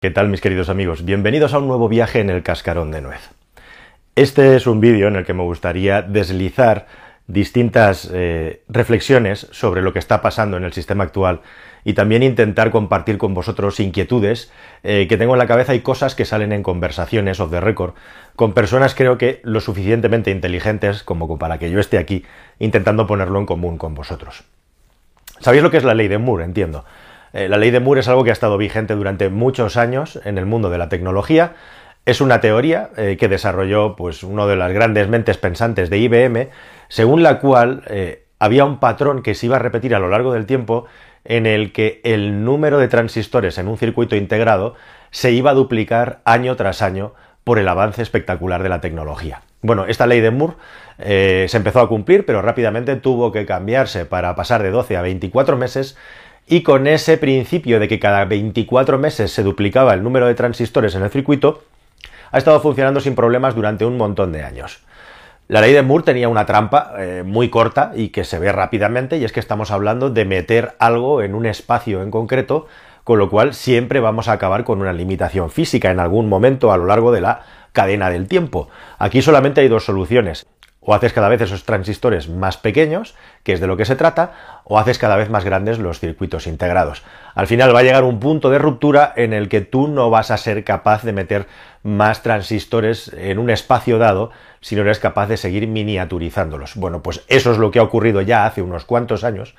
¿Qué tal mis queridos amigos? Bienvenidos a un nuevo viaje en el cascarón de nuez. Este es un vídeo en el que me gustaría deslizar distintas eh, reflexiones sobre lo que está pasando en el sistema actual y también intentar compartir con vosotros inquietudes eh, que tengo en la cabeza y cosas que salen en conversaciones off the record con personas creo que lo suficientemente inteligentes como para que yo esté aquí intentando ponerlo en común con vosotros. ¿Sabéis lo que es la ley de Moore? Entiendo. Eh, la ley de Moore es algo que ha estado vigente durante muchos años en el mundo de la tecnología. Es una teoría eh, que desarrolló pues, uno de las grandes mentes pensantes de IBM, según la cual eh, había un patrón que se iba a repetir a lo largo del tiempo en el que el número de transistores en un circuito integrado se iba a duplicar año tras año por el avance espectacular de la tecnología. Bueno, esta ley de Moore se empezó a cumplir, pero rápidamente tuvo que cambiarse para pasar de 12 a 24 meses y con ese principio de que cada 24 meses se duplicaba el número de transistores en el circuito, ha estado funcionando sin problemas durante un montón de años. La ley de Moore tenía una trampa eh, muy corta y que se ve rápidamente, y es que estamos hablando de meter algo en un espacio en concreto, con lo cual siempre vamos a acabar con una limitación física en algún momento a lo largo de la cadena del tiempo. Aquí solamente hay dos soluciones o haces cada vez esos transistores más pequeños, que es de lo que se trata, o haces cada vez más grandes los circuitos integrados. Al final va a llegar un punto de ruptura en el que tú no vas a ser capaz de meter más transistores en un espacio dado si no eres capaz de seguir miniaturizándolos. Bueno, pues eso es lo que ha ocurrido ya hace unos cuantos años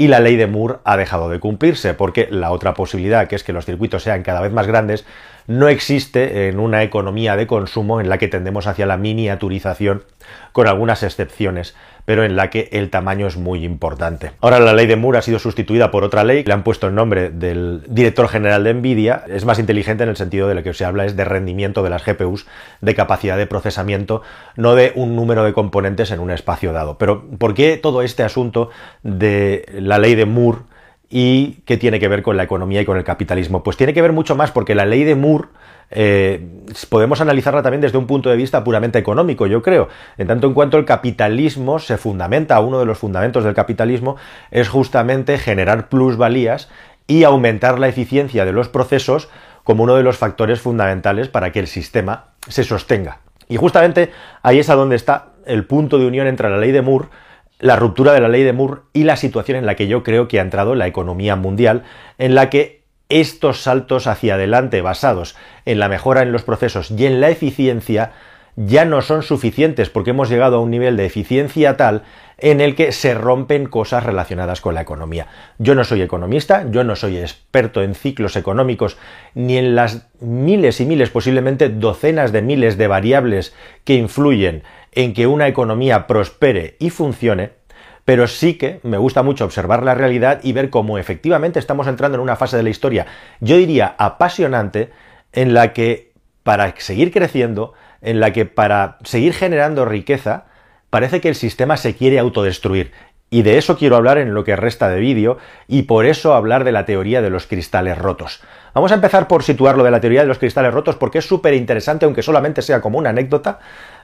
y la ley de Moore ha dejado de cumplirse porque la otra posibilidad, que es que los circuitos sean cada vez más grandes, no existe en una economía de consumo en la que tendemos hacia la miniaturización, con algunas excepciones, pero en la que el tamaño es muy importante. Ahora la ley de Moore ha sido sustituida por otra ley, le han puesto el nombre del director general de Nvidia, es más inteligente en el sentido de lo que se habla es de rendimiento de las GPUs, de capacidad de procesamiento, no de un número de componentes en un espacio dado. Pero ¿por qué todo este asunto de la ley de Moore y qué tiene que ver con la economía y con el capitalismo. Pues tiene que ver mucho más porque la ley de Moore eh, podemos analizarla también desde un punto de vista puramente económico, yo creo. En tanto en cuanto el capitalismo se fundamenta, uno de los fundamentos del capitalismo es justamente generar plusvalías y aumentar la eficiencia de los procesos como uno de los factores fundamentales para que el sistema se sostenga. Y justamente ahí es a donde está el punto de unión entre la ley de Moore la ruptura de la ley de Moore y la situación en la que yo creo que ha entrado la economía mundial, en la que estos saltos hacia adelante basados en la mejora en los procesos y en la eficiencia ya no son suficientes porque hemos llegado a un nivel de eficiencia tal en el que se rompen cosas relacionadas con la economía. Yo no soy economista, yo no soy experto en ciclos económicos ni en las miles y miles, posiblemente docenas de miles de variables que influyen en que una economía prospere y funcione, pero sí que me gusta mucho observar la realidad y ver cómo efectivamente estamos entrando en una fase de la historia, yo diría apasionante, en la que para seguir creciendo, en la que para seguir generando riqueza, parece que el sistema se quiere autodestruir. Y de eso quiero hablar en lo que resta de vídeo y por eso hablar de la teoría de los cristales rotos. Vamos a empezar por situar lo de la teoría de los cristales rotos porque es súper interesante, aunque solamente sea como una anécdota,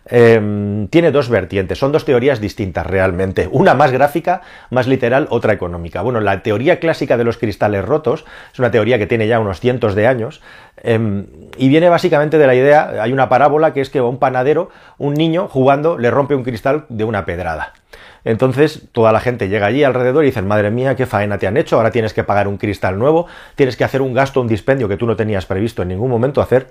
Em, tiene dos vertientes, son dos teorías distintas realmente, una más gráfica, más literal, otra económica. Bueno, la teoría clásica de los cristales rotos es una teoría que tiene ya unos cientos de años em, y viene básicamente de la idea, hay una parábola que es que un panadero, un niño jugando, le rompe un cristal de una pedrada. Entonces toda la gente llega allí alrededor y dicen, madre mía, qué faena te han hecho, ahora tienes que pagar un cristal nuevo, tienes que hacer un gasto, un dispendio que tú no tenías previsto en ningún momento hacer,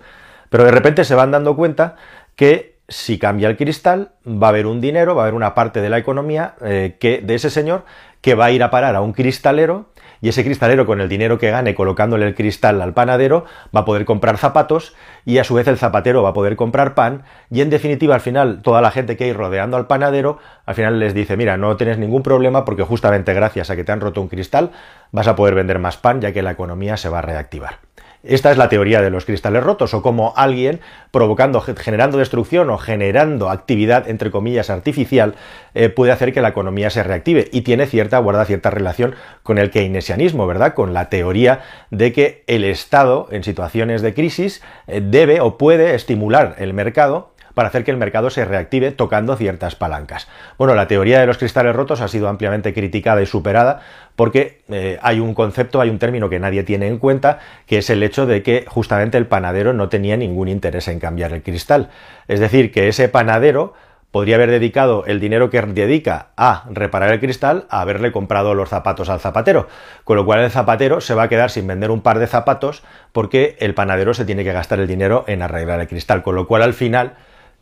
pero de repente se van dando cuenta que si cambia el cristal, va a haber un dinero, va a haber una parte de la economía eh, que, de ese señor que va a ir a parar a un cristalero y ese cristalero con el dinero que gane colocándole el cristal al panadero va a poder comprar zapatos y a su vez el zapatero va a poder comprar pan y en definitiva al final toda la gente que hay rodeando al panadero al final les dice mira no tienes ningún problema porque justamente gracias a que te han roto un cristal vas a poder vender más pan ya que la economía se va a reactivar. Esta es la teoría de los cristales rotos, o como alguien provocando, generando destrucción o generando actividad, entre comillas, artificial, eh, puede hacer que la economía se reactive. Y tiene cierta, guarda cierta relación con el keynesianismo, ¿verdad? Con la teoría de que el Estado, en situaciones de crisis, eh, debe o puede estimular el mercado para hacer que el mercado se reactive tocando ciertas palancas. Bueno, la teoría de los cristales rotos ha sido ampliamente criticada y superada porque eh, hay un concepto, hay un término que nadie tiene en cuenta, que es el hecho de que justamente el panadero no tenía ningún interés en cambiar el cristal. Es decir, que ese panadero podría haber dedicado el dinero que dedica a reparar el cristal a haberle comprado los zapatos al zapatero, con lo cual el zapatero se va a quedar sin vender un par de zapatos porque el panadero se tiene que gastar el dinero en arreglar el cristal, con lo cual al final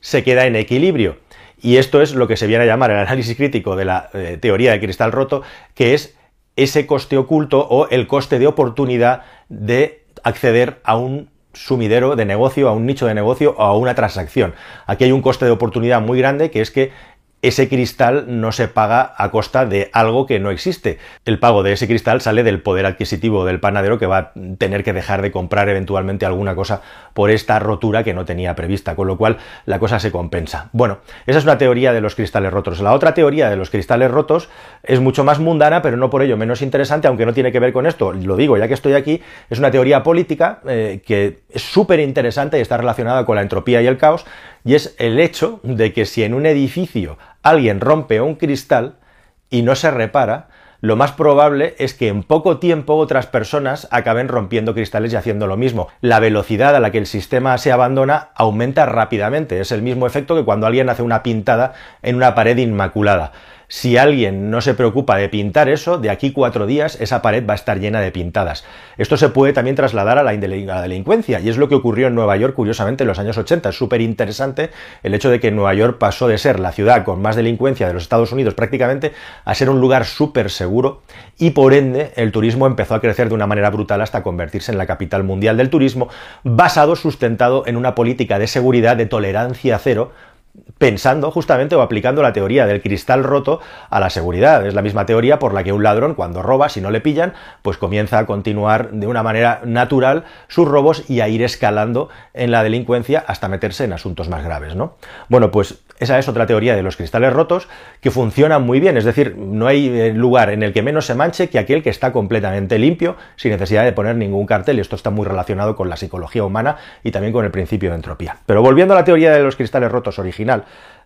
se queda en equilibrio. Y esto es lo que se viene a llamar el análisis crítico de la eh, teoría de cristal roto, que es ese coste oculto o el coste de oportunidad de acceder a un sumidero de negocio, a un nicho de negocio o a una transacción. Aquí hay un coste de oportunidad muy grande que es que ese cristal no se paga a costa de algo que no existe. El pago de ese cristal sale del poder adquisitivo del panadero que va a tener que dejar de comprar eventualmente alguna cosa por esta rotura que no tenía prevista, con lo cual la cosa se compensa. Bueno, esa es una teoría de los cristales rotos. La otra teoría de los cristales rotos es mucho más mundana, pero no por ello menos interesante, aunque no tiene que ver con esto. Lo digo, ya que estoy aquí, es una teoría política eh, que es súper interesante y está relacionada con la entropía y el caos, y es el hecho de que si en un edificio alguien rompe un cristal y no se repara, lo más probable es que en poco tiempo otras personas acaben rompiendo cristales y haciendo lo mismo. La velocidad a la que el sistema se abandona aumenta rápidamente. Es el mismo efecto que cuando alguien hace una pintada en una pared inmaculada. Si alguien no se preocupa de pintar eso, de aquí cuatro días esa pared va a estar llena de pintadas. Esto se puede también trasladar a la, delincuencia y es lo que ocurrió en Nueva York curiosamente en los años 80. Es súper interesante el hecho de que Nueva York pasó de ser la ciudad con más delincuencia de los Estados Unidos prácticamente a ser un lugar súper seguro y por ende el turismo empezó a crecer de una manera brutal hasta convertirse en la capital mundial del turismo basado, sustentado en una política de seguridad de tolerancia cero pensando justamente o aplicando la teoría del cristal roto a la seguridad. Es la misma teoría por la que un ladrón cuando roba, si no le pillan, pues comienza a continuar de una manera natural sus robos y a ir escalando en la delincuencia hasta meterse en asuntos más graves, ¿no? Bueno, pues esa es otra teoría de los cristales rotos que funciona muy bien, es decir, no hay eh, lugar en el que menos se manche que aquel que está completamente limpio sin necesidad de poner ningún cartel y esto está muy relacionado con la psicología humana y también con el principio de entropía. Pero volviendo a la teoría de los cristales rotos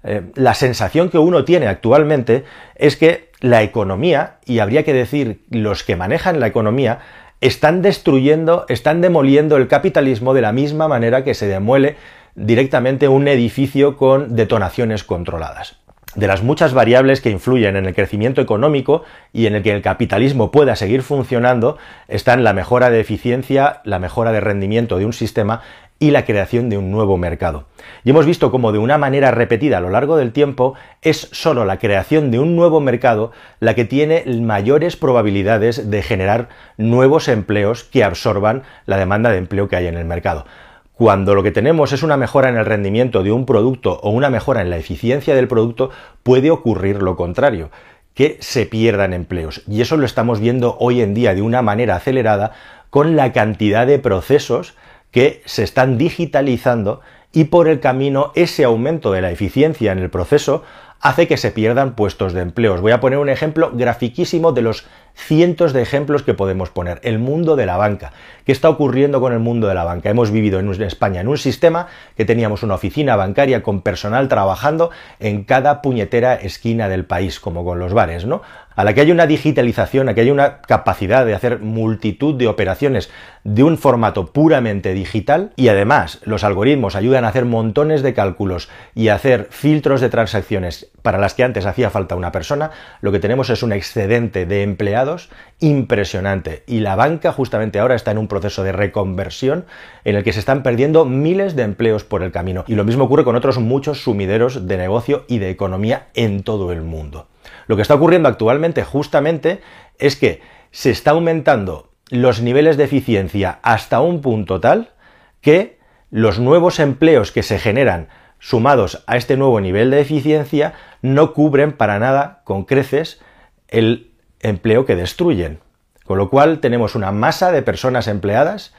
eh, la sensación que uno tiene actualmente es que la economía, y habría que decir los que manejan la economía, están destruyendo, están demoliendo el capitalismo de la misma manera que se demuele directamente un edificio con detonaciones controladas. De las muchas variables que influyen en el crecimiento económico y en el que el capitalismo pueda seguir funcionando están la mejora de eficiencia, la mejora de rendimiento de un sistema y la creación de un nuevo mercado. Y hemos visto cómo de una manera repetida a lo largo del tiempo es solo la creación de un nuevo mercado la que tiene mayores probabilidades de generar nuevos empleos que absorban la demanda de empleo que hay en el mercado. Cuando lo que tenemos es una mejora en el rendimiento de un producto o una mejora en la eficiencia del producto, puede ocurrir lo contrario, que se pierdan empleos. Y eso lo estamos viendo hoy en día de una manera acelerada con la cantidad de procesos que se están digitalizando y por el camino ese aumento de la eficiencia en el proceso hace que se pierdan puestos de empleo. Os voy a poner un ejemplo grafiquísimo de los cientos de ejemplos que podemos poner. El mundo de la banca. ¿Qué está ocurriendo con el mundo de la banca? Hemos vivido en España en un sistema que teníamos una oficina bancaria con personal trabajando en cada puñetera esquina del país, como con los bares, ¿no? A la que hay una digitalización, a que hay una capacidad de hacer multitud de operaciones de un formato puramente digital y además los algoritmos ayudan a hacer montones de cálculos y a hacer filtros de transacciones para las que antes hacía falta una persona, lo que tenemos es un excedente de empleados impresionante. Y la banca justamente ahora está en un proceso de reconversión en el que se están perdiendo miles de empleos por el camino. Y lo mismo ocurre con otros muchos sumideros de negocio y de economía en todo el mundo. Lo que está ocurriendo actualmente justamente es que se está aumentando los niveles de eficiencia hasta un punto tal que los nuevos empleos que se generan sumados a este nuevo nivel de eficiencia no cubren para nada con creces el empleo que destruyen. Con lo cual tenemos una masa de personas empleadas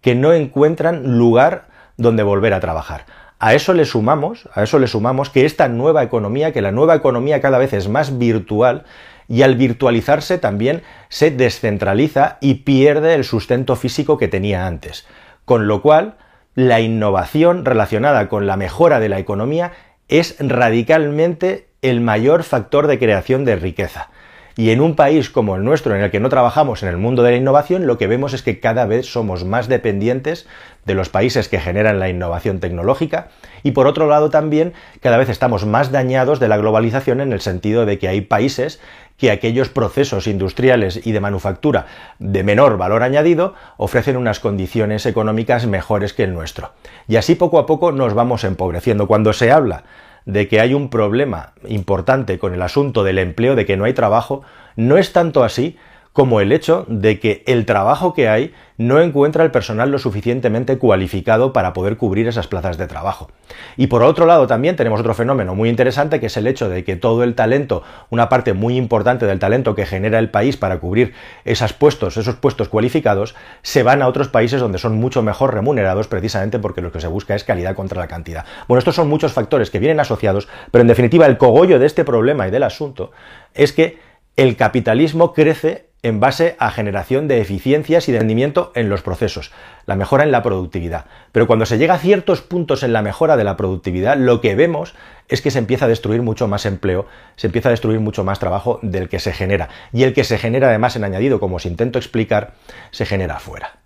que no encuentran lugar donde volver a trabajar. A eso le sumamos, a eso le sumamos que esta nueva economía, que la nueva economía cada vez es más virtual y al virtualizarse también se descentraliza y pierde el sustento físico que tenía antes. Con lo cual la innovación relacionada con la mejora de la economía es radicalmente el mayor factor de creación de riqueza. Y en un país como el nuestro, en el que no trabajamos en el mundo de la innovación, lo que vemos es que cada vez somos más dependientes de los países que generan la innovación tecnológica y por otro lado también cada vez estamos más dañados de la globalización en el sentido de que hay países que aquellos procesos industriales y de manufactura de menor valor añadido ofrecen unas condiciones económicas mejores que el nuestro. Y así poco a poco nos vamos empobreciendo. Cuando se habla de que hay un problema importante con el asunto del empleo, de que no hay trabajo, no es tanto así como el hecho de que el trabajo que hay no encuentra el personal lo suficientemente cualificado para poder cubrir esas plazas de trabajo. Y por otro lado también tenemos otro fenómeno muy interesante que es el hecho de que todo el talento, una parte muy importante del talento que genera el país para cubrir esos puestos, esos puestos cualificados, se van a otros países donde son mucho mejor remunerados precisamente porque lo que se busca es calidad contra la cantidad. Bueno, estos son muchos factores que vienen asociados, pero en definitiva el cogollo de este problema y del asunto es que el capitalismo crece en base a generación de eficiencias y de rendimiento en los procesos, la mejora en la productividad. Pero cuando se llega a ciertos puntos en la mejora de la productividad, lo que vemos es que se empieza a destruir mucho más empleo, se empieza a destruir mucho más trabajo del que se genera. Y el que se genera además en añadido, como os intento explicar, se genera afuera.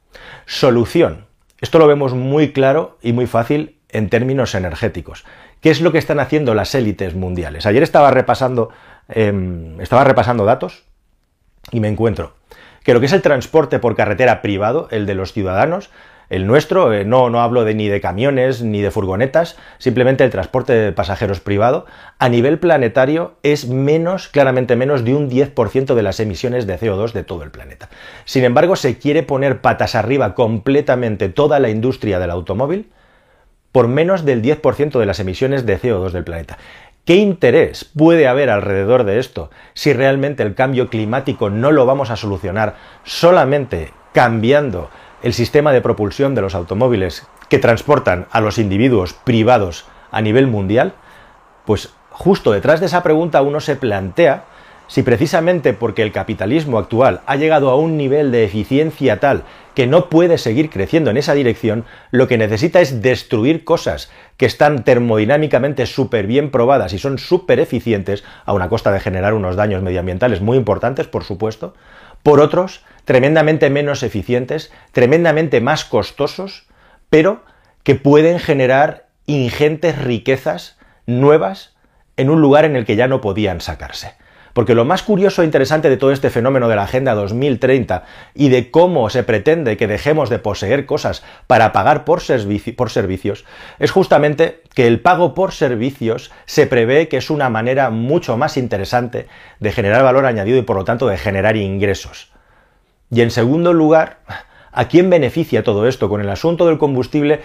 Solución. Esto lo vemos muy claro y muy fácil en términos energéticos. ¿Qué es lo que están haciendo las élites mundiales? Ayer estaba repasando, em, estaba repasando datos y me encuentro que lo que es el transporte por carretera privado, el de los ciudadanos, el nuestro, eh, no, no hablo de, ni de camiones ni de furgonetas, simplemente el transporte de pasajeros privado, a nivel planetario es menos, claramente menos de un 10% de las emisiones de CO2 de todo el planeta. Sin embargo, se quiere poner patas arriba completamente toda la industria del automóvil por menos del 10% de las emisiones de CO2 del planeta. ¿Qué interés puede haber alrededor de esto si realmente el cambio climático no lo vamos a solucionar solamente cambiando el sistema de propulsión de los automóviles que transportan a los individuos privados a nivel mundial? Pues justo detrás de esa pregunta uno se plantea si precisamente porque el capitalismo actual ha llegado a un nivel de eficiencia tal que no puede seguir creciendo en esa dirección, lo que necesita es destruir cosas que están termodinámicamente súper bien probadas y son súper eficientes, a una costa de generar unos daños medioambientales muy importantes, por supuesto, por otros tremendamente menos eficientes, tremendamente más costosos, pero que pueden generar ingentes riquezas nuevas en un lugar en el que ya no podían sacarse. Porque lo más curioso e interesante de todo este fenómeno de la Agenda 2030 y de cómo se pretende que dejemos de poseer cosas para pagar por, por servicios es justamente que el pago por servicios se prevé que es una manera mucho más interesante de generar valor añadido y por lo tanto de generar ingresos. Y en segundo lugar, ¿a quién beneficia todo esto? Con el asunto del combustible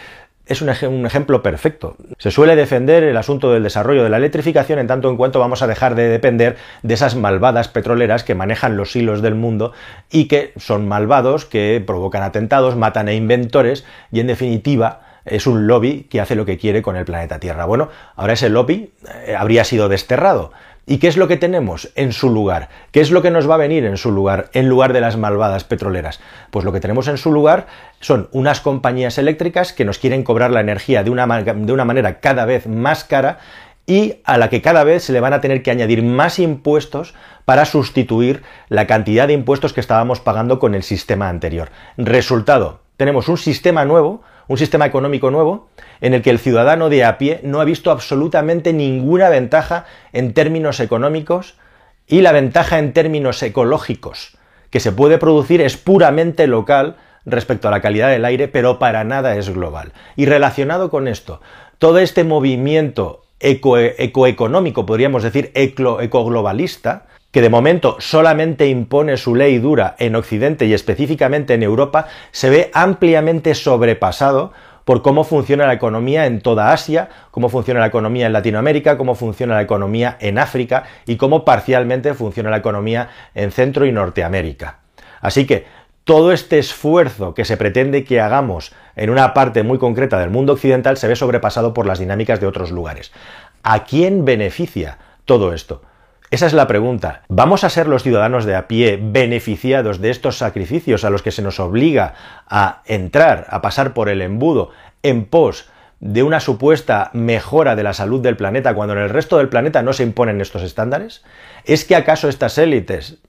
es un, ejemplo perfecto. Se suele defender el asunto del desarrollo de la electrificación en tanto en cuanto vamos a dejar de depender de esas malvadas petroleras que manejan los hilos del mundo y que son malvados, que provocan atentados, matan a inventores y en definitiva es un lobby que hace lo que quiere con el planeta Tierra. Bueno, ahora ese lobby eh, habría sido desterrado. ¿Y qué es lo que tenemos en su lugar? ¿Qué es lo que nos va a venir en su lugar, en lugar de las malvadas petroleras? Pues lo que tenemos en su lugar son unas compañías eléctricas que nos quieren cobrar la energía de una, de una manera cada vez más cara y a la que cada vez se le van a tener que añadir más impuestos para sustituir la cantidad de impuestos que estábamos pagando con el sistema anterior. Resultado, tenemos un sistema nuevo, un sistema económico nuevo, en el que el ciudadano de a pie no ha visto absolutamente ninguna ventaja en términos económicos y la ventaja en términos ecológicos que se puede producir es puramente local respecto a la calidad del aire, pero para nada es global. Y relacionado con esto, todo este movimiento ecoeconómico, podríamos decir ecoglobalista, que de momento solamente impone su ley dura en Occidente y específicamente en Europa, se ve ampliamente sobrepasado por cómo funciona la economía en toda Asia, cómo funciona la economía en Latinoamérica, cómo funciona la economía en África y cómo parcialmente funciona la economía en Centro y Norteamérica. Así que todo este esfuerzo que se pretende que hagamos en una parte muy concreta del mundo occidental se ve sobrepasado por las dinámicas de otros lugares. ¿A quién beneficia todo esto? Esa es la pregunta. ¿Vamos a ser los ciudadanos de a pie beneficiados de estos sacrificios a los que se nos obliga a entrar, a pasar por el embudo en pos de una supuesta mejora de la salud del planeta cuando en el resto del planeta no se imponen estos estándares? ¿Es que acaso estas élites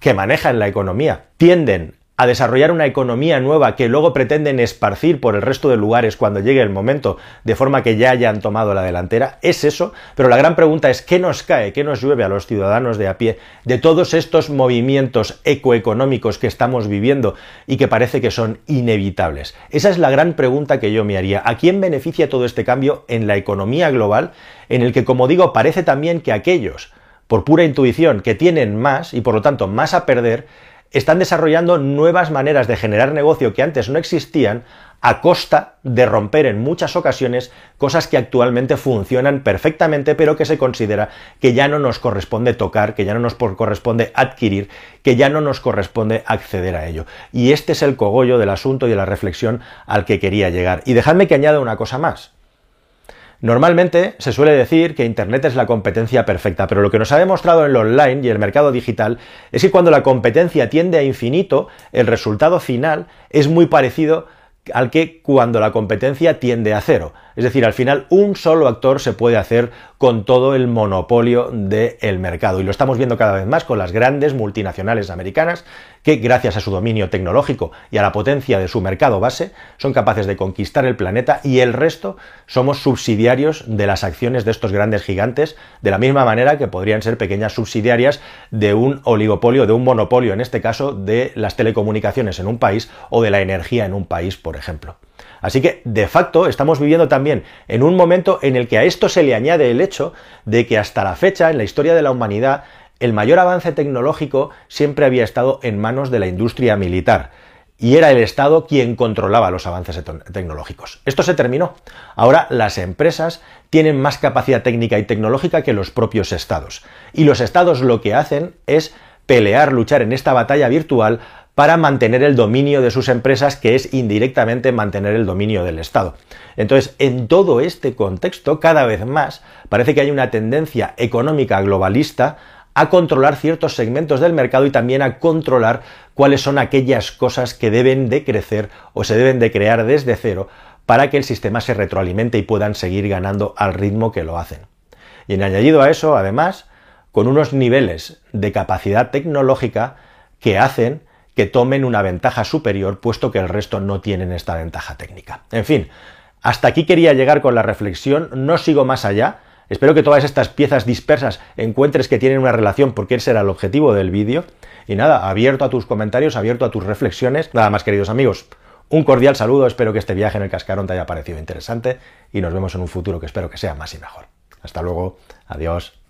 que manejan la economía tienden a desarrollar una economía nueva que luego pretenden esparcir por el resto de lugares cuando llegue el momento, de forma que ya hayan tomado la delantera, es eso, pero la gran pregunta es ¿qué nos cae, qué nos llueve a los ciudadanos de a pie de todos estos movimientos ecoeconómicos que estamos viviendo y que parece que son inevitables? Esa es la gran pregunta que yo me haría. ¿A quién beneficia todo este cambio en la economía global, en el que, como digo, parece también que aquellos, por pura intuición, que tienen más y por lo tanto más a perder, están desarrollando nuevas maneras de generar negocio que antes no existían a costa de romper en muchas ocasiones cosas que actualmente funcionan perfectamente, pero que se considera que ya no nos corresponde tocar, que ya no nos corresponde adquirir, que ya no nos corresponde acceder a ello. Y este es el cogollo del asunto y de la reflexión al que quería llegar. Y dejadme que añada una cosa más. Normalmente se suele decir que Internet es la competencia perfecta, pero lo que nos ha demostrado en el online y el mercado digital es que cuando la competencia tiende a infinito, el resultado final es muy parecido al que cuando la competencia tiende a cero. Es decir, al final un solo actor se puede hacer con todo el monopolio del mercado. Y lo estamos viendo cada vez más con las grandes multinacionales americanas que gracias a su dominio tecnológico y a la potencia de su mercado base son capaces de conquistar el planeta y el resto somos subsidiarios de las acciones de estos grandes gigantes de la misma manera que podrían ser pequeñas subsidiarias de un oligopolio, de un monopolio en este caso de las telecomunicaciones en un país o de la energía en un país, por ejemplo. Así que, de facto, estamos viviendo también en un momento en el que a esto se le añade el hecho de que hasta la fecha, en la historia de la humanidad, el mayor avance tecnológico siempre había estado en manos de la industria militar. Y era el Estado quien controlaba los avances tecnológicos. Esto se terminó. Ahora las empresas tienen más capacidad técnica y tecnológica que los propios estados. Y los estados lo que hacen es pelear, luchar en esta batalla virtual para mantener el dominio de sus empresas, que es indirectamente mantener el dominio del Estado. Entonces, en todo este contexto, cada vez más, parece que hay una tendencia económica globalista a controlar ciertos segmentos del mercado y también a controlar cuáles son aquellas cosas que deben de crecer o se deben de crear desde cero para que el sistema se retroalimente y puedan seguir ganando al ritmo que lo hacen. Y en añadido a eso, además, con unos niveles de capacidad tecnológica que hacen que tomen una ventaja superior, puesto que el resto no tienen esta ventaja técnica. En fin, hasta aquí quería llegar con la reflexión, no sigo más allá. Espero que todas estas piezas dispersas encuentres que tienen una relación, porque ese era el objetivo del vídeo. Y nada, abierto a tus comentarios, abierto a tus reflexiones. Nada más, queridos amigos. Un cordial saludo, espero que este viaje en el cascarón te haya parecido interesante y nos vemos en un futuro que espero que sea más y mejor. Hasta luego, adiós.